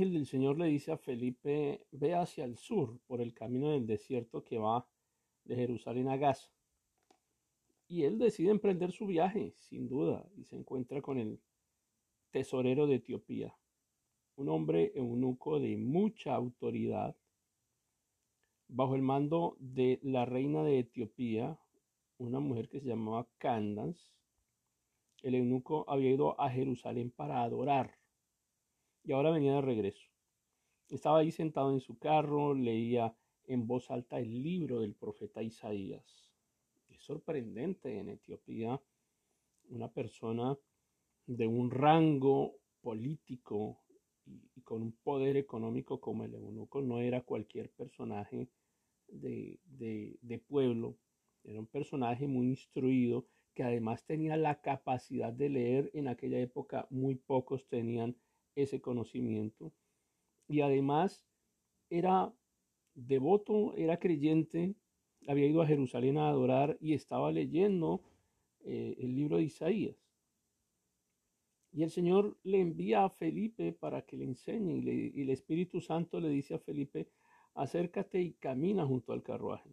ángel del Señor le dice a Felipe, ve hacia el sur por el camino del desierto que va de Jerusalén a Gaza. Y él decide emprender su viaje, sin duda, y se encuentra con el tesorero de Etiopía, un hombre eunuco de mucha autoridad, bajo el mando de la reina de Etiopía, una mujer que se llamaba Candance. El eunuco había ido a Jerusalén para adorar y ahora venía de regreso. Estaba ahí sentado en su carro, leía en voz alta el libro del profeta Isaías. Es sorprendente en Etiopía una persona de un rango político y, con un poder económico como el eunuco no era cualquier personaje de, de pueblo, era un personaje muy instruido que además tenía la capacidad de leer. En aquella época muy pocos tenían ese conocimiento. Y además era devoto, era creyente, había ido a Jerusalén a adorar y estaba leyendo eh, el libro de Isaías. Y el Señor le envía a Felipe para que le enseñe y, y el Espíritu Santo le dice a Felipe, acércate y camina junto al carruaje.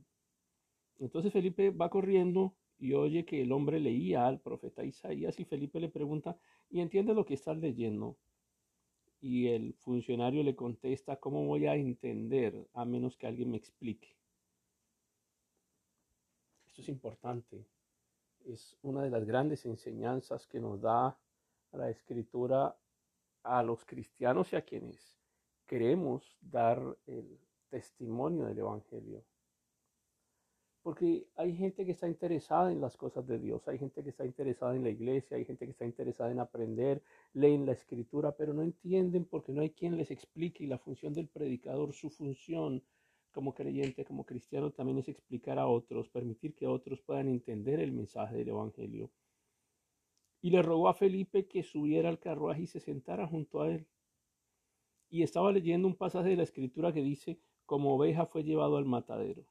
Entonces Felipe va corriendo y oye que el hombre leía al profeta Isaías y Felipe le pregunta, ¿y entiende lo que estás leyendo? Y el funcionario le contesta, ¿cómo voy a entender a menos que alguien me explique? Esto es importante. Es una de las grandes enseñanzas que nos da la escritura a los cristianos y a quienes queremos dar el testimonio del Evangelio. Porque hay gente que está interesada en las cosas de Dios, hay gente que está interesada en la iglesia, hay gente que está interesada en aprender, leen la escritura, pero no entienden porque no hay quien les explique y la función del predicador, su función como creyente, como cristiano, también es explicar a otros, permitir que otros puedan entender el mensaje del Evangelio. Y le rogó a Felipe que subiera al carruaje y se sentara junto a él. Y estaba leyendo un pasaje de la escritura que dice, como oveja fue llevado al matadero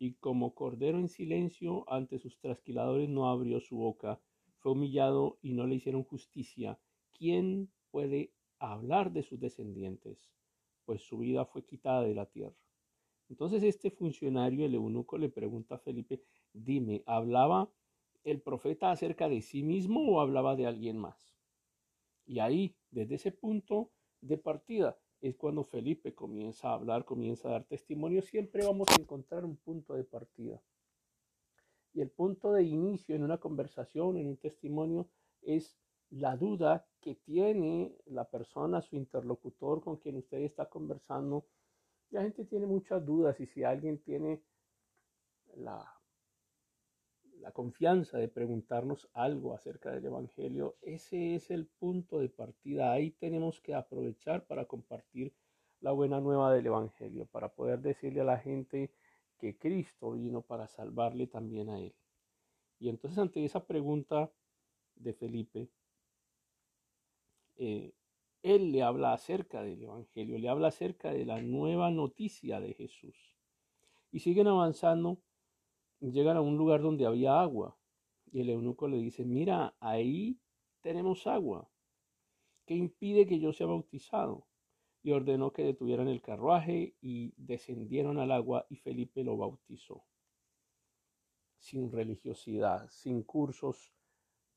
y como cordero en silencio ante sus trasquiladores no abrió su boca, fue humillado y no le hicieron justicia. ¿Quién puede hablar de sus descendientes? Pues su vida fue quitada de la tierra. Entonces este funcionario, el eunuco, le pregunta a Felipe, dime, ¿hablaba el profeta acerca de sí mismo o hablaba de alguien más? Y ahí, desde ese punto de partida, es cuando Felipe comienza a hablar, comienza a dar testimonio, siempre vamos a encontrar un punto de partida. Y el punto de inicio en una conversación, en un testimonio, es la duda que tiene la persona, su interlocutor con quien usted está conversando. La gente tiene muchas dudas y si alguien tiene la la confianza de preguntarnos algo acerca del Evangelio, ese es el punto de partida. Ahí tenemos que aprovechar para compartir la buena nueva del Evangelio, para poder decirle a la gente que Cristo vino para salvarle también a él. Y entonces ante esa pregunta de Felipe, eh, él le habla acerca del Evangelio, le habla acerca de la nueva noticia de Jesús. Y siguen avanzando llegan a un lugar donde había agua y el eunuco le dice, mira, ahí tenemos agua. ¿Qué impide que yo sea bautizado? Y ordenó que detuvieran el carruaje y descendieron al agua y Felipe lo bautizó. Sin religiosidad, sin cursos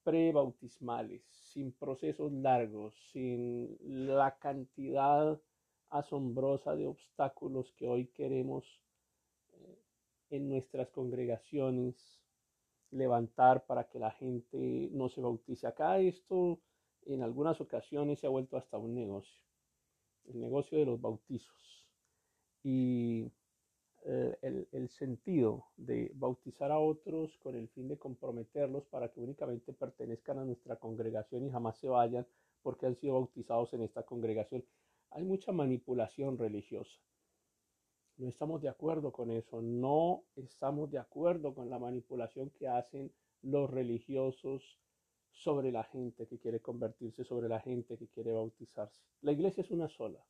prebautismales, sin procesos largos, sin la cantidad asombrosa de obstáculos que hoy queremos en nuestras congregaciones, levantar para que la gente no se bautice. Acá esto en algunas ocasiones se ha vuelto hasta un negocio, el negocio de los bautizos. Y eh, el, el, sentido de bautizar a otros con el fin de comprometerlos para que únicamente pertenezcan a nuestra congregación y jamás se vayan porque han sido bautizados en esta congregación. Hay mucha manipulación religiosa. No estamos de acuerdo con eso, no estamos de acuerdo con la manipulación que hacen los religiosos sobre la gente que quiere convertirse, sobre la gente que quiere bautizarse. La iglesia es una sola.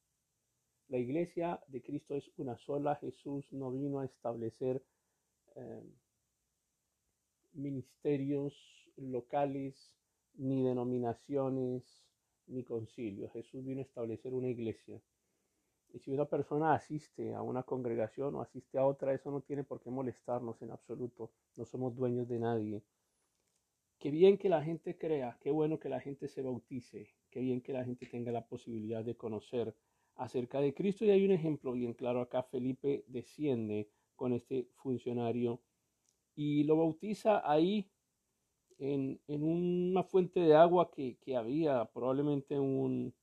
La iglesia de Cristo es una sola. Jesús no vino a establecer eh, ministerios locales, ni denominaciones, ni concilio. Jesús vino a establecer una iglesia. Y si una persona asiste a una congregación o asiste a otra, eso no tiene por qué molestarnos en absoluto. No somos dueños de nadie. Qué bien que la gente crea, qué bueno que la gente se bautice, qué bien que la gente tenga la posibilidad de conocer acerca de Cristo. Y hay un ejemplo bien claro acá. Felipe desciende con este funcionario y lo bautiza ahí en, una fuente de agua que, había, probablemente un,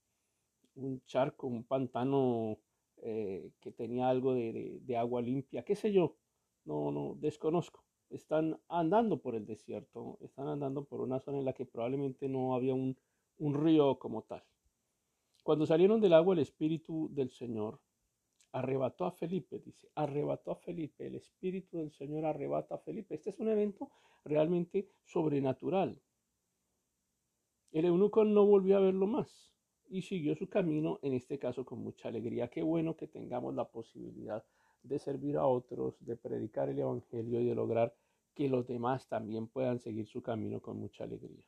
un, charco, un pantano eh, que tenía algo de, agua limpia, qué sé yo, no, no, desconozco. Están andando por el desierto, están andando por una zona en la que probablemente no había un, un río como tal. Cuando salieron del agua, el Espíritu del Señor arrebató a Felipe, dice, arrebató a Felipe, el Espíritu del Señor arrebata a Felipe. Este es un evento realmente sobrenatural. El eunuco no volvió a verlo más y siguió su camino, en este caso con mucha alegría. Qué bueno que tengamos la posibilidad de servir a otros, de predicar el Evangelio y de lograr que los demás también puedan seguir su camino con mucha alegría.